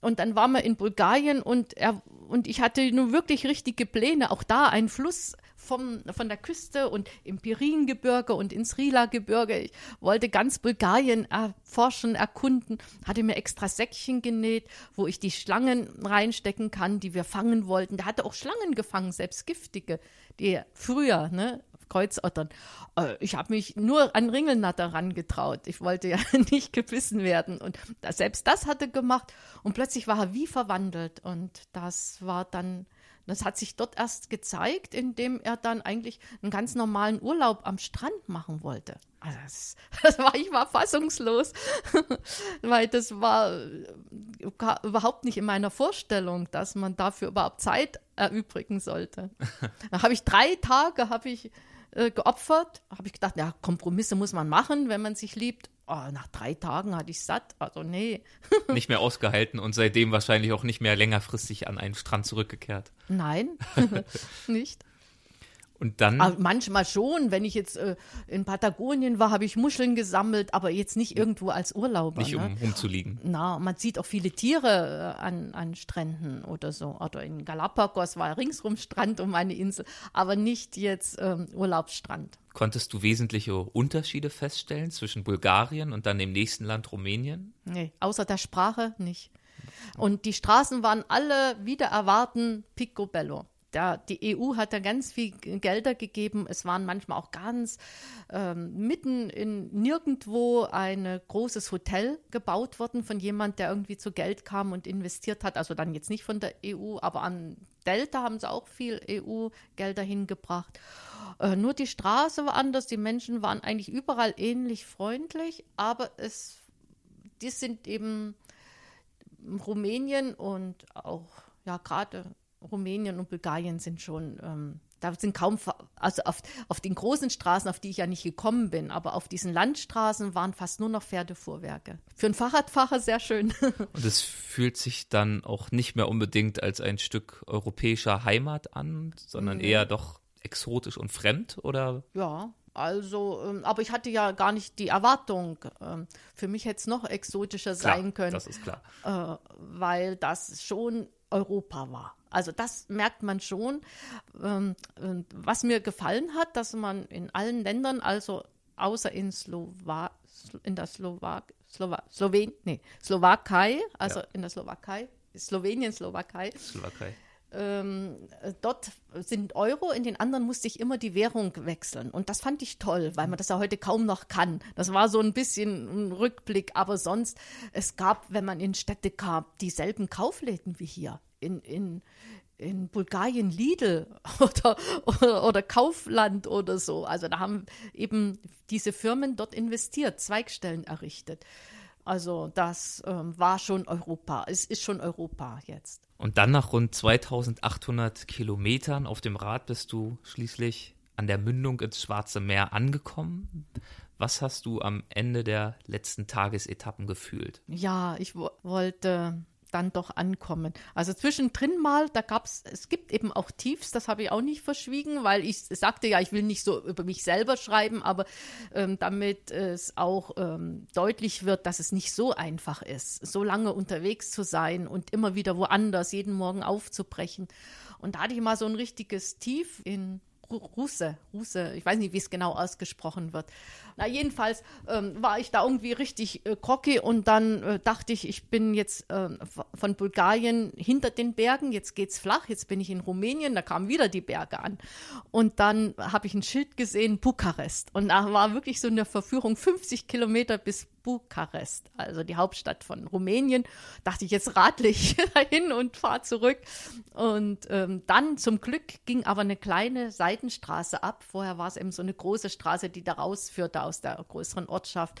Und dann waren wir in Bulgarien und er und ich hatte nun wirklich richtige Pläne, auch da ein Fluss vom, von der Küste und im Piringebirge und ins Rila-Gebirge. Ich wollte ganz Bulgarien erforschen, erkunden, hatte mir extra Säckchen genäht, wo ich die Schlangen reinstecken kann, die wir fangen wollten. Der hatte auch Schlangen gefangen, selbst giftige, die früher, ne, Kreuzottern. Äh, ich habe mich nur an Ringelnatter rangetraut. Ich wollte ja nicht gebissen werden. Und selbst das hatte gemacht. Und plötzlich war er wie verwandelt. Und das war dann das hat sich dort erst gezeigt, indem er dann eigentlich einen ganz normalen Urlaub am Strand machen wollte. Also das, das war, ich war fassungslos, weil das war äh, überhaupt nicht in meiner Vorstellung, dass man dafür überhaupt Zeit erübrigen sollte. Da habe ich drei Tage, habe ich äh, geopfert, habe ich gedacht, ja, Kompromisse muss man machen, wenn man sich liebt oh, nach drei Tagen hatte ich satt. Also nee. nicht mehr ausgehalten und seitdem wahrscheinlich auch nicht mehr längerfristig an einen Strand zurückgekehrt. Nein, nicht. Und dann. Aber manchmal schon. Wenn ich jetzt äh, in Patagonien war, habe ich Muscheln gesammelt, aber jetzt nicht irgendwo als Urlauber. Nicht um ne? rumzuliegen. Na, man sieht auch viele Tiere äh, an, an Stränden oder so. Oder in Galapagos war ringsrum Strand um eine Insel, aber nicht jetzt ähm, Urlaubsstrand. Konntest du wesentliche Unterschiede feststellen zwischen Bulgarien und dann dem nächsten Land Rumänien? Nee, außer der Sprache nicht. Und die Straßen waren alle wieder erwarten picobello. Der, die EU hat da ganz viel Gelder gegeben. Es waren manchmal auch ganz ähm, mitten in nirgendwo ein großes Hotel gebaut worden von jemand, der irgendwie zu Geld kam und investiert hat. Also dann jetzt nicht von der EU, aber an Delta haben sie auch viel EU-Gelder hingebracht. Äh, nur die Straße war anders, die Menschen waren eigentlich überall ähnlich freundlich, aber es, die sind eben Rumänien und auch, ja, gerade Rumänien und Bulgarien sind schon, ähm, da sind kaum, also auf, auf den großen Straßen, auf die ich ja nicht gekommen bin, aber auf diesen Landstraßen waren fast nur noch Pferdefuhrwerke. Für einen Fahrradfahrer sehr schön. Und es fühlt sich dann auch nicht mehr unbedingt als ein Stück europäischer Heimat an, sondern mhm. eher doch exotisch und fremd, oder? Ja, also, ähm, aber ich hatte ja gar nicht die Erwartung. Ähm, für mich hätte es noch exotischer klar, sein können. Das ist klar. Äh, weil das schon Europa war. Also das merkt man schon. Ähm, was mir gefallen hat, dass man in allen Ländern, also außer in Slowa in der Slowak Slowa Slowen nee, Slowakei, also ja. in der Slowakei, Slowenien, Slowakei, Slowakei ähm, dort sind Euro, in den anderen musste ich immer die Währung wechseln. Und das fand ich toll, weil man das ja heute kaum noch kann. Das war so ein bisschen ein Rückblick, aber sonst, es gab, wenn man in Städte kam, dieselben Kaufläden wie hier. In, in, in Bulgarien Lidl oder, oder, oder, Kaufland oder so. Also da haben eben diese Firmen dort investiert, Zweigstellen errichtet. Also das ähm, war schon Europa. Es ist schon Europa jetzt. Und dann nach rund 2800 Kilometern auf dem Rad bist du schließlich an der Mündung ins Schwarze Meer angekommen. Was hast du am Ende der letzten Tagesetappen gefühlt? Ja, ich wollte dann doch ankommen. Also zwischendrin mal, da gab es, es gibt eben auch Tiefs, das habe ich auch nicht verschwiegen, weil ich sagte ja, ich will nicht so über mich selber schreiben, aber ähm, damit es auch ähm, deutlich wird, dass es nicht so einfach ist, so lange unterwegs zu sein und immer wieder woanders, jeden Morgen aufzubrechen. Und da hatte ich mal so ein richtiges Tief in Russe, Russe, ich weiß nicht, wie es genau ausgesprochen wird. Na, jedenfalls ähm, war ich da irgendwie richtig äh, und dann äh, dachte ich, ich bin jetzt äh, von Bulgarien hinter den Bergen, jetzt geht's flach, jetzt bin ich in Rumänien, da kamen wieder die Berge an. Und dann habe ich ein Schild gesehen, Bukarest. Und da war wirklich so eine Verführung, 50 Kilometer bis Bukarest, also die Hauptstadt von Rumänien. Dachte ich, jetzt radle ich dahin und fahre zurück. Und ähm, dann zum Glück ging aber eine kleine Seitenstraße ab. Vorher war es eben so eine große Straße, die da rausführte aus der größeren Ortschaft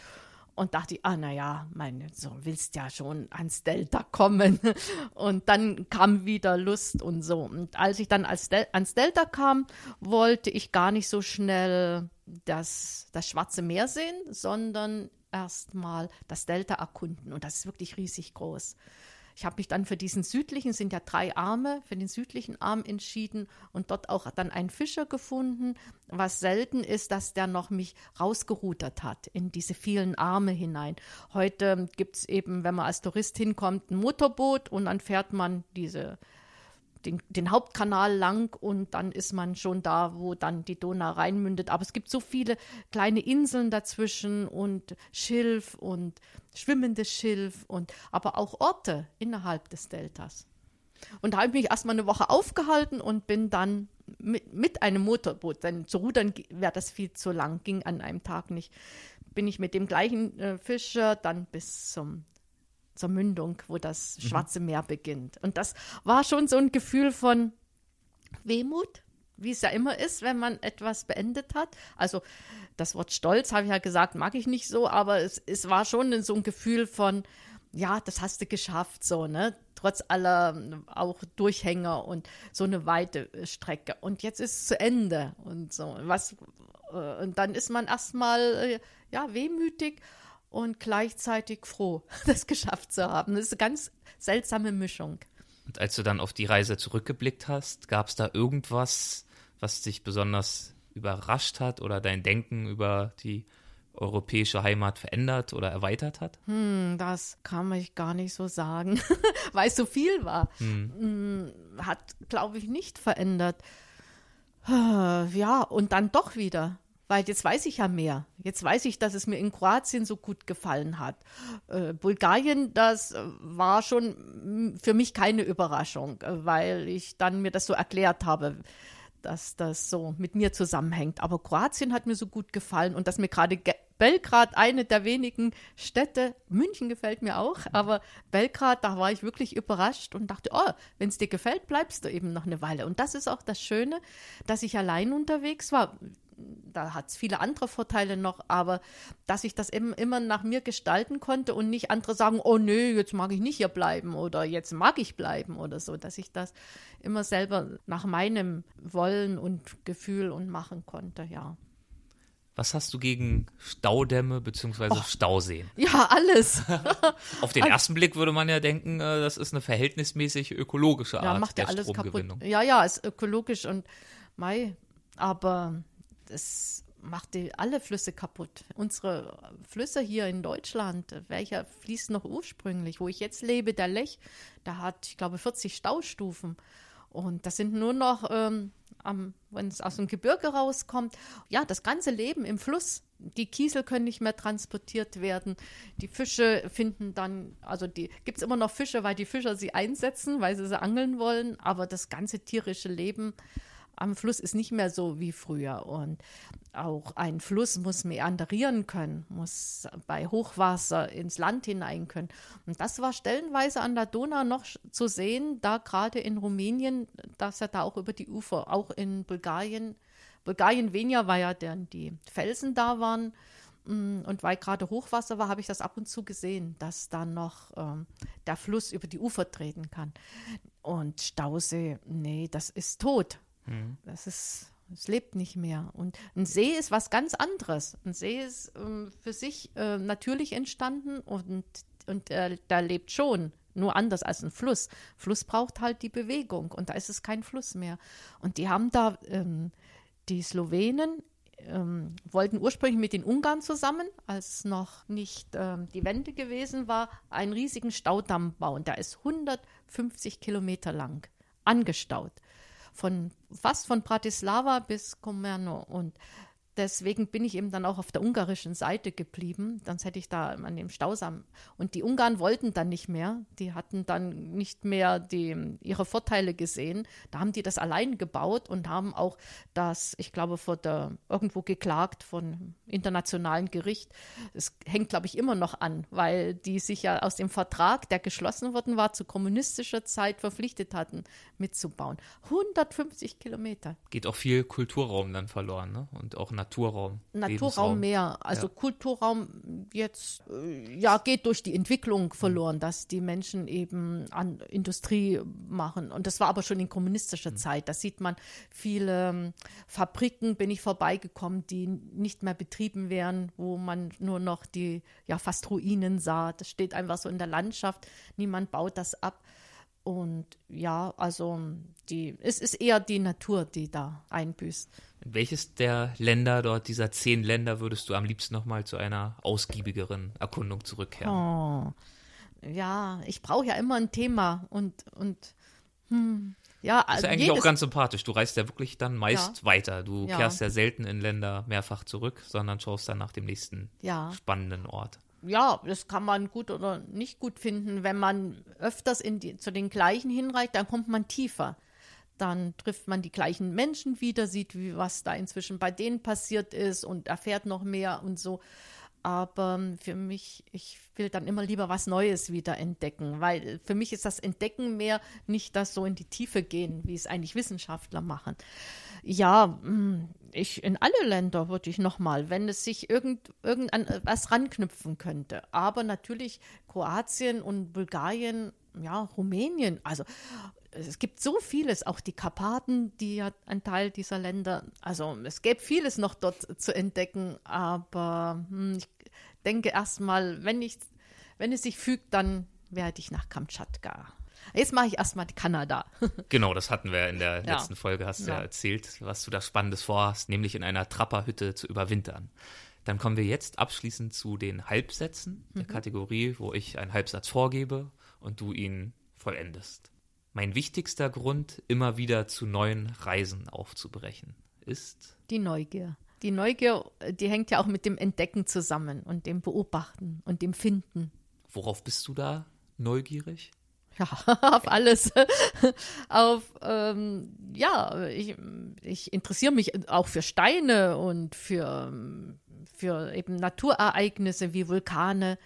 und dachte, ah, naja, meine, so willst ja schon ans Delta kommen. Und dann kam wieder Lust und so. Und als ich dann als Del ans Delta kam, wollte ich gar nicht so schnell das, das Schwarze Meer sehen, sondern erstmal das Delta erkunden. Und das ist wirklich riesig groß. Ich habe mich dann für diesen südlichen, sind ja drei Arme, für den südlichen Arm entschieden und dort auch dann einen Fischer gefunden, was selten ist, dass der noch mich rausgerudert hat in diese vielen Arme hinein. Heute gibt es eben, wenn man als Tourist hinkommt, ein Motorboot und dann fährt man diese den, den, Hauptkanal lang und dann ist man schon da, wo dann die Donau reinmündet. Aber es gibt so viele kleine Inseln dazwischen und Schilf und schwimmendes Schilf und aber auch Orte innerhalb des Deltas. Und da habe ich mich erstmal eine Woche aufgehalten und bin dann mit, mit einem Motorboot, denn zu rudern wäre das viel zu lang, ging an einem Tag nicht, bin ich mit dem gleichen äh, Fischer dann bis zum zur Mündung, wo das mhm. Schwarze Meer beginnt. Und das war schon so ein Gefühl von Wehmut, wie es ja immer ist, wenn man etwas beendet hat. Also das Wort Stolz, habe ich ja gesagt, mag ich nicht so, aber es, es war schon so ein Gefühl von, ja, das hast du geschafft, so, ne? Trotz aller auch Durchhänger und so eine weite Strecke. Und jetzt ist es zu Ende und so. Was, äh, und dann ist man erstmal, äh, ja, wehmütig und gleichzeitig froh, das geschafft zu haben. Das ist eine ganz seltsame Mischung. Und als du dann auf die Reise zurückgeblickt hast, gab es da irgendwas, was dich besonders überrascht hat oder dein Denken über die europäische Heimat verändert oder erweitert hat? Hm, das kann ich gar nicht so sagen, weil es so viel war. Hm. hm hat, glaube ich, nicht verändert. Ja, und dann doch wieder weil jetzt weiß ich ja mehr. Jetzt weiß ich, dass es mir in Kroatien so gut gefallen hat. Äh, Bulgarien, das war schon für mich keine Überraschung, äh, weil ich dann mir das so erklärt habe dass das so mit mir zusammenhängt. Aber Kroatien hat mir so gut gefallen und dass mir gerade Belgrad eine der wenigen Städte, München gefällt mir auch, aber Belgrad, da war ich wirklich überrascht und dachte, oh, wenn es dir gefällt, bleibst du eben noch eine Weile. Und das ist auch das Schöne, dass ich allein unterwegs war da hat es viele andere Vorteile noch, aber dass ich das eben immer nach mir gestalten konnte und nicht andere sagen, oh nö, jetzt mag ich nicht hier bleiben oder jetzt mag ich bleiben oder so, dass ich das immer selber nach meinem Wollen und Gefühl und machen konnte, ja. Was hast du gegen Staudämme bzw. Oh, Stauseen? Ja, alles. Auf den ersten Blick würde man ja denken, äh, das ist eine verhältnismäßig ökologische Art ja, macht ja alles kaputt. Ja, ja, ist ökologisch und Mai, aber das macht die, alle Flüsse kaputt. Unsere Flüsse hier in Deutschland, welcher fließt noch ursprünglich? Wo ich jetzt lebe, der Lech, da hat, ich glaube, 40 Staustufen. Und das sind nur noch, ähm, wenn es aus dem Gebirge rauskommt, ja, das ganze Leben im Fluss. Die Kiesel können nicht mehr transportiert werden. Die Fische finden dann, also gibt es immer noch Fische, weil die Fischer sie einsetzen, weil sie sie angeln wollen. Aber das ganze tierische Leben am Fluss ist nicht mehr so wie früher. Und auch ein Fluss muss meanderieren können, muss bei Hochwasser ins Land hinein können. Und das war stellenweise an der Donau noch zu sehen, da gerade in Rumänien, dass er da auch über die Ufer, auch in Bulgarien, Bulgarien weniger, weil ja dann die Felsen da waren. Mm, und weil gerade Hochwasser war, habe ich das ab und zu gesehen, dass dann noch ähm, der Fluss über die Ufer treten kann. Und Stausee, nee, das ist tot. Mhm. Das ist, es lebt nicht mehr. Und ein See ist was ganz anderes. Ein See ist ähm, für sich äh, natürlich entstanden und, und äh, da lebt schon. Nur anders als ein Fluss. Fluss braucht halt die Bewegung und da ist es kein Fluss mehr. Und die haben da, ähm, die Slowenen ähm, wollten ursprünglich mit den Ungarn zusammen, als noch nicht ähm, die Wende gewesen war, einen riesigen Staudamm bauen. Der ist 150 Kilometer lang, angestaut von fast von Bratislava bis Komerno und deswegen bin ich eben dann auch auf der ungarischen Seite geblieben. Sonst hätte ich da an dem Stausam. Und die Ungarn wollten dann nicht mehr. Die hatten dann nicht mehr die, ihre Vorteile gesehen. Da haben die das allein gebaut und haben auch das, ich glaube, vor der, irgendwo geklagt von internationalen Gericht. Es hängt, glaube ich, immer noch an, weil die sich ja aus dem Vertrag, der geschlossen worden war, zu kommunistischer Zeit verpflichtet hatten, mitzubauen. 150 Kilometer. Geht auch viel Kulturraum dann verloren, ne? Und auch Naturraum. Naturraum mehr. Also ja. Kulturraum jetzt äh, ja geht durch die Entwicklung verloren, mhm. dass die Menschen eben an Industrie machen. Und das war aber schon in kommunistischer mhm. Zeit. Da sieht man viele ähm, Fabriken, bin ich vorbeigekommen, die nicht mehr betrieben werden, wo man nur noch die ja fast Ruinen sah. Das steht einfach so in der Landschaft. Niemand baut das ab. Und ja, also die, es ist eher die Natur, die da einbüßt. Welches der Länder dort, dieser zehn Länder, würdest du am liebsten nochmal zu einer ausgiebigeren Erkundung zurückkehren? Oh, ja, ich brauche ja immer ein Thema und, und hm, ja, das ist ja eigentlich auch ganz sympathisch. Du reist ja wirklich dann meist ja. weiter. Du ja. kehrst ja selten in Länder mehrfach zurück, sondern schaust dann nach dem nächsten ja. spannenden Ort. Ja, das kann man gut oder nicht gut finden. Wenn man öfters die, zu den gleichen hinreicht, dann kommt man tiefer dann trifft man die gleichen Menschen wieder, sieht, wie, was da inzwischen bei denen passiert ist und erfährt noch mehr und so. Aber für mich, ich will dann immer lieber was Neues wieder entdecken, weil für mich ist das Entdecken mehr nicht das so in die Tiefe gehen, wie es eigentlich Wissenschaftler machen. Ja, hm, ich in alle Länder würde ich nochmal, wenn es sich irgend, irgendan was ranknüpfen könnte. Aber natürlich Kroatien und Bulgarien, ja, Rumänien, also es gibt so vieles, auch die Karpaten, die ja ein Teil dieser Länder, also es gäbe vieles noch dort zu entdecken, aber hm, ich denke erstmal, wenn ich, wenn es sich fügt, dann werde ich nach Kamtschatka. Jetzt mache ich erstmal Kanada. genau, das hatten wir in der ja. letzten Folge, hast du ja. ja erzählt, was du da Spannendes vorhast, nämlich in einer Trapperhütte zu überwintern. Dann kommen wir jetzt abschließend zu den Halbsätzen, der mhm. Kategorie, wo ich einen Halbsatz vorgebe und du ihn vollendest. Mein wichtigster Grund, immer wieder zu neuen Reisen aufzubrechen, ist die Neugier. Die Neugier, die hängt ja auch mit dem Entdecken zusammen und dem Beobachten und dem Finden. Worauf bist du da neugierig? Ja, auf alles. auf, ähm, ja, ich, ich interessiere mich auch für Steine und für, für eben Naturereignisse wie Vulkane,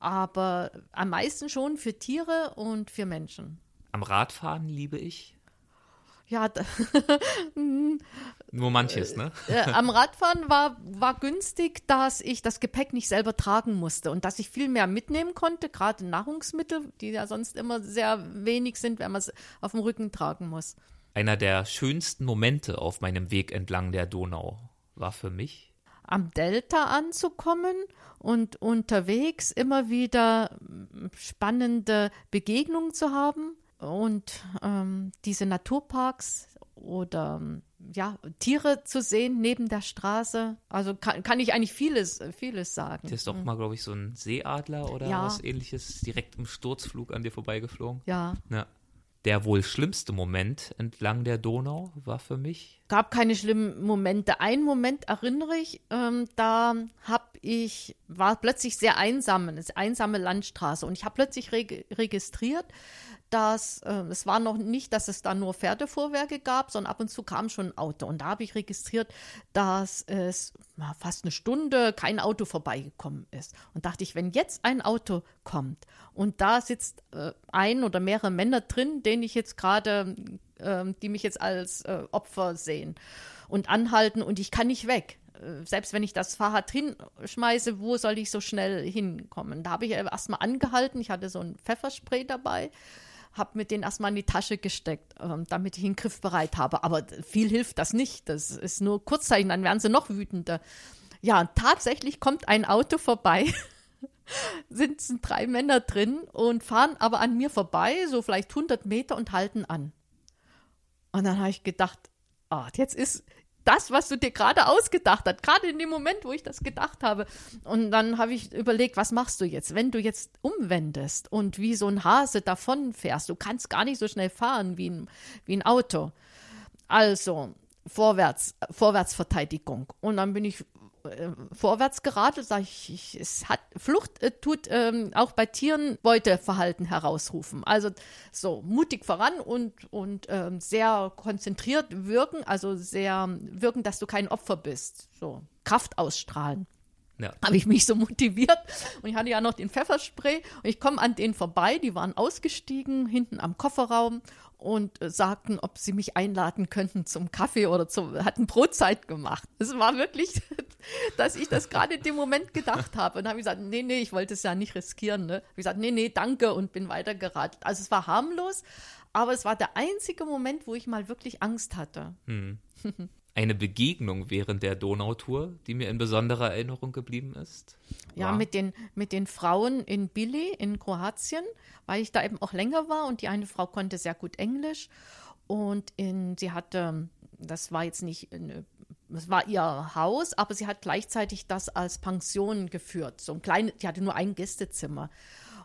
aber am meisten schon für Tiere und für Menschen. Am Radfahren liebe ich. Ja, nur manches, ne? Äh, am Radfahren war, war günstig, dass ich das Gepäck nicht selber tragen musste und dass ich viel mehr mitnehmen konnte, gerade Nahrungsmittel, die ja sonst immer sehr wenig sind, wenn man es auf dem Rücken tragen muss. Einer der schönsten Momente auf meinem Weg entlang der Donau war für mich am Delta anzukommen und unterwegs immer wieder spannende Begegnungen zu haben und ähm, diese Naturparks oder ja, Tiere zu sehen neben der Straße. Also kann, kann ich eigentlich vieles, vieles sagen. Das ist doch mhm. mal, glaube ich, so ein Seeadler oder ja. was ähnliches direkt im Sturzflug an dir vorbeigeflogen. Ja. ja. Der wohl schlimmste Moment entlang der Donau war für mich. Gab keine schlimmen Momente. Einen Moment erinnere ich, ähm, da habe ich war plötzlich sehr einsam, eine einsame Landstraße und ich habe plötzlich reg registriert, dass äh, es war noch nicht, dass es da nur Pferdefuhrwerke gab, sondern ab und zu kam schon ein Auto. Und da habe ich registriert, dass es na, fast eine Stunde kein Auto vorbeigekommen ist. Und dachte ich, wenn jetzt ein Auto kommt und da sitzt äh, ein oder mehrere Männer drin, den ich jetzt gerade, äh, die mich jetzt als äh, Opfer sehen und anhalten und ich kann nicht weg äh, selbst wenn ich das Fahrrad hinschmeiße, wo soll ich so schnell hinkommen? Da habe ich erstmal angehalten. Ich hatte so ein Pfefferspray dabei habe mir den erstmal in die Tasche gesteckt, ähm, damit ich ihn griffbereit habe. Aber viel hilft das nicht. Das ist nur Kurzzeichen, dann werden sie noch wütender. Ja, tatsächlich kommt ein Auto vorbei. sind drei Männer drin und fahren aber an mir vorbei, so vielleicht 100 Meter und halten an. Und dann habe ich gedacht, ah, jetzt ist, das, was du dir gerade ausgedacht hast, gerade in dem Moment, wo ich das gedacht habe. Und dann habe ich überlegt, was machst du jetzt, wenn du jetzt umwendest und wie so ein Hase davon fährst. Du kannst gar nicht so schnell fahren wie ein, wie ein Auto. Also, vorwärts, Vorwärtsverteidigung. Und dann bin ich äh, vorwärts geradelt, sage ich, ich, es hat Flucht äh, tut ähm, auch bei Tieren Beuteverhalten herausrufen. Also so mutig voran und und ähm, sehr konzentriert wirken, also sehr wirken, dass du kein Opfer bist. So Kraft ausstrahlen. Ja. Habe ich mich so motiviert und ich hatte ja noch den Pfefferspray und ich komme an denen vorbei, die waren ausgestiegen hinten am Kofferraum und äh, sagten, ob sie mich einladen könnten zum Kaffee oder zum, hatten Brotzeit gemacht. Es war wirklich, dass ich das gerade in dem Moment gedacht habe. Und habe ich gesagt, nee, nee, ich wollte es ja nicht riskieren. Ne? Habe ich gesagt, nee, nee, danke und bin weitergeradelt. Also es war harmlos, aber es war der einzige Moment, wo ich mal wirklich Angst hatte. Hm. eine Begegnung während der Donautour, die mir in besonderer Erinnerung geblieben ist? Ja, mit den, mit den Frauen in Billy in Kroatien, weil ich da eben auch länger war und die eine Frau konnte sehr gut Englisch und in, sie hatte, das war jetzt nicht, eine, das war ihr Haus, aber sie hat gleichzeitig das als Pension geführt. So ein kleines, die hatte nur ein Gästezimmer.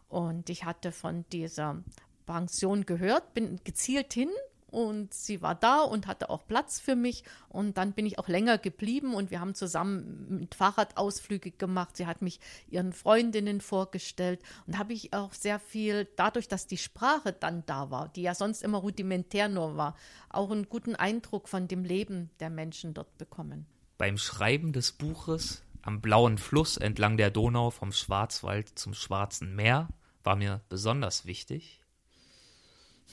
Und ich hatte von dieser Pension gehört, bin gezielt hin und sie war da und hatte auch Platz für mich und dann bin ich auch länger geblieben und wir haben zusammen mit Fahrradausflüge gemacht. Sie hat mich ihren Freundinnen vorgestellt und habe ich auch sehr viel dadurch, dass die Sprache dann da war, die ja sonst immer rudimentär nur war, auch einen guten Eindruck von dem Leben der Menschen dort bekommen. Beim Schreiben des Buches am blauen Fluss entlang der Donau vom Schwarzwald zum Schwarzen Meer war mir besonders wichtig,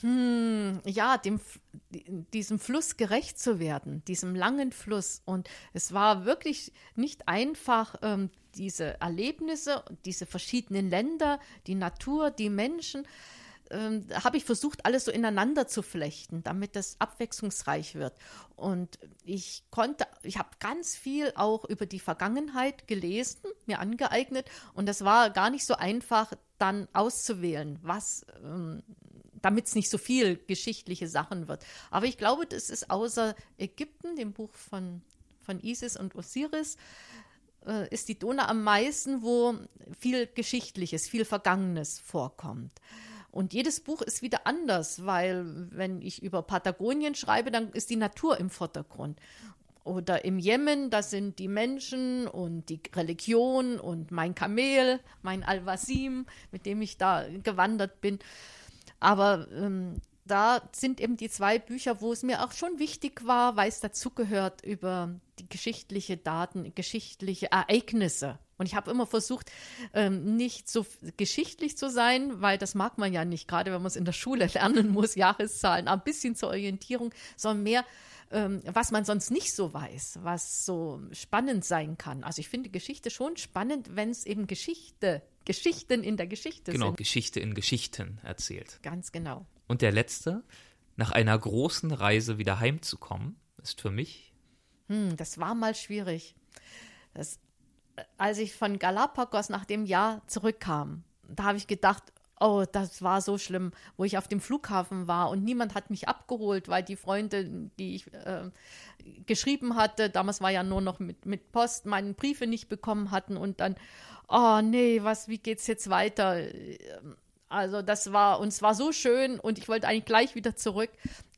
hm, ja, dem, diesem Fluss gerecht zu werden, diesem langen Fluss. Und es war wirklich nicht einfach, ähm, diese Erlebnisse, diese verschiedenen Länder, die Natur, die Menschen, ähm, habe ich versucht, alles so ineinander zu flechten, damit das abwechslungsreich wird. Und ich konnte, ich habe ganz viel auch über die Vergangenheit gelesen, mir angeeignet. Und es war gar nicht so einfach, dann auszuwählen, was ähm, damit es nicht so viel geschichtliche Sachen wird. Aber ich glaube, das ist außer Ägypten, dem Buch von, von Isis und Osiris, äh, ist die Donau am meisten, wo viel Geschichtliches, viel Vergangenes vorkommt. Und jedes Buch ist wieder anders, weil wenn ich über Patagonien schreibe, dann ist die Natur im Vordergrund. Oder im Jemen, das sind die Menschen und die Religion und mein Kamel, mein Al-Wasim, mit dem ich da gewandert bin. Aber ähm, da sind eben die zwei Bücher, wo es mir auch schon wichtig war, weil es dazugehört über die geschichtliche Daten, geschichtliche Ereignisse. Und ich habe immer versucht, ähm, nicht so geschichtlich zu sein, weil das mag man ja nicht, gerade wenn man es in der Schule lernen muss, Jahreszahlen, ein bisschen zur Orientierung, sondern mehr, ähm, was man sonst nicht so weiß, was so spannend sein kann. Also ich finde Geschichte schon spannend, wenn es eben Geschichte, Geschichten in der Geschichte genau, sind. Genau, Geschichte in Geschichten erzählt. Ganz genau. Und der letzte, nach einer großen Reise wieder heimzukommen, ist für mich. Hm, das war mal schwierig. Das, als ich von Galapagos nach dem Jahr zurückkam, da habe ich gedacht, oh, das war so schlimm, wo ich auf dem Flughafen war und niemand hat mich abgeholt, weil die Freunde, die ich äh, geschrieben hatte, damals war ja nur noch mit, mit Post, meine Briefe nicht bekommen hatten und dann, oh nee, was, wie geht's jetzt weiter? Also das war, und es war so schön und ich wollte eigentlich gleich wieder zurück.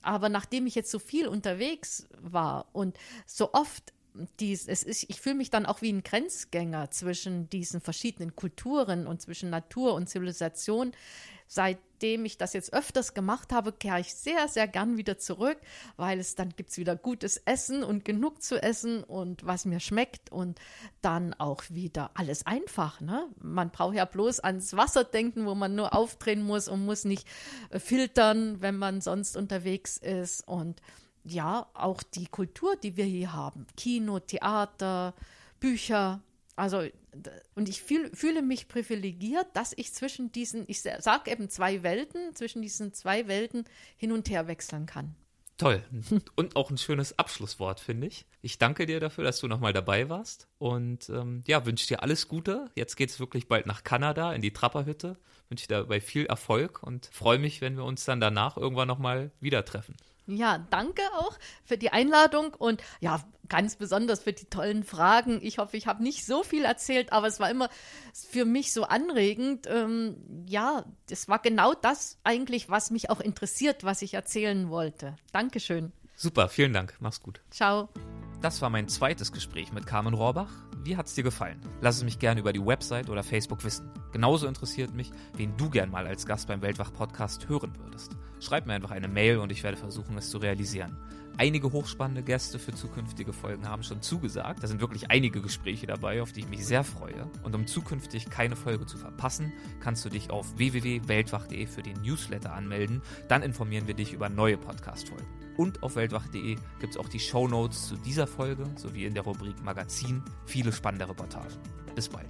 Aber nachdem ich jetzt so viel unterwegs war und so oft dies, es ist, ich fühle mich dann auch wie ein Grenzgänger zwischen diesen verschiedenen Kulturen und zwischen Natur und Zivilisation, seitdem ich das jetzt öfters gemacht habe, kehre ich sehr, sehr gern wieder zurück, weil es dann gibt es wieder gutes Essen und genug zu essen und was mir schmeckt und dann auch wieder alles einfach. Ne? Man braucht ja bloß ans Wasser denken, wo man nur aufdrehen muss und muss nicht äh, filtern, wenn man sonst unterwegs ist und ja, auch die Kultur, die wir hier haben. Kino, Theater, Bücher, also, und ich fühl, fühle mich privilegiert, dass ich zwischen diesen, ich sage eben zwei Welten, zwischen diesen zwei Welten hin und her wechseln kann. Toll. Und auch ein schönes Abschlusswort, finde ich. Ich danke dir dafür, dass du nochmal dabei warst. Und ähm, ja, wünsche dir alles Gute. Jetzt geht es wirklich bald nach Kanada, in die Trapperhütte. Wünsche dir dabei viel Erfolg und freue mich, wenn wir uns dann danach irgendwann nochmal wieder treffen. Ja, danke auch für die Einladung und ja, ganz besonders für die tollen Fragen. Ich hoffe, ich habe nicht so viel erzählt, aber es war immer für mich so anregend. Ähm, ja, es war genau das eigentlich, was mich auch interessiert, was ich erzählen wollte. Dankeschön. Super, vielen Dank. Mach's gut. Ciao. Das war mein zweites Gespräch mit Carmen Rohrbach. Wie hat's dir gefallen? Lass es mich gerne über die Website oder Facebook wissen. Genauso interessiert mich, wen du gern mal als Gast beim Weltwach-Podcast hören würdest. Schreib mir einfach eine Mail und ich werde versuchen, es zu realisieren. Einige hochspannende Gäste für zukünftige Folgen haben schon zugesagt. Da sind wirklich einige Gespräche dabei, auf die ich mich sehr freue. Und um zukünftig keine Folge zu verpassen, kannst du dich auf www.weltwach.de für den Newsletter anmelden. Dann informieren wir dich über neue Podcast-Folgen. Und auf weltwach.de gibt es auch die Show Notes zu dieser Folge sowie in der Rubrik Magazin viele spannende Reportagen. Bis bald.